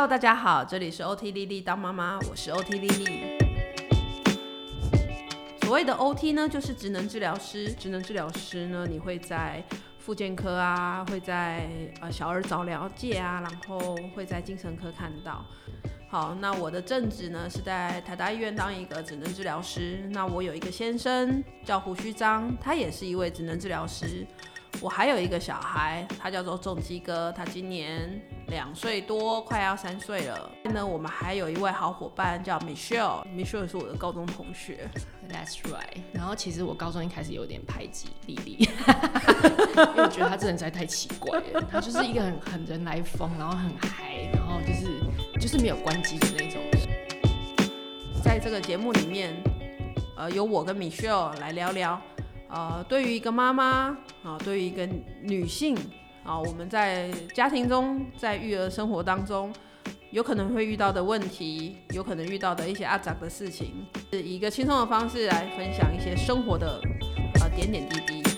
Hello，大家好，这里是 OT 丽丽当妈妈，我是 OT 丽丽。所谓的 OT 呢，就是职能治疗师。职能治疗师呢，你会在复健科啊，会在呃小儿早疗界啊，然后会在精神科看到。好，那我的正职呢是在台大医院当一个职能治疗师。那我有一个先生叫胡须章，他也是一位职能治疗师。我还有一个小孩，他叫做重基哥，他今年两岁多，快要三岁了。那我们还有一位好伙伴叫 Michelle，Michelle 是我的高中同学。That's right。然后其实我高中一开始有点排挤莉莉，因为我觉得他这人实在太奇怪了。他就是一个很很人来疯，然后很嗨，然后就是就是没有关机的那种。在这个节目里面，呃，由我跟 Michelle 来聊聊。呃，对于一个妈妈啊，对于一个女性啊，我们在家庭中，在育儿生活当中，有可能会遇到的问题，有可能遇到的一些阿杂的事情，是以一个轻松的方式来分享一些生活的啊点点滴滴。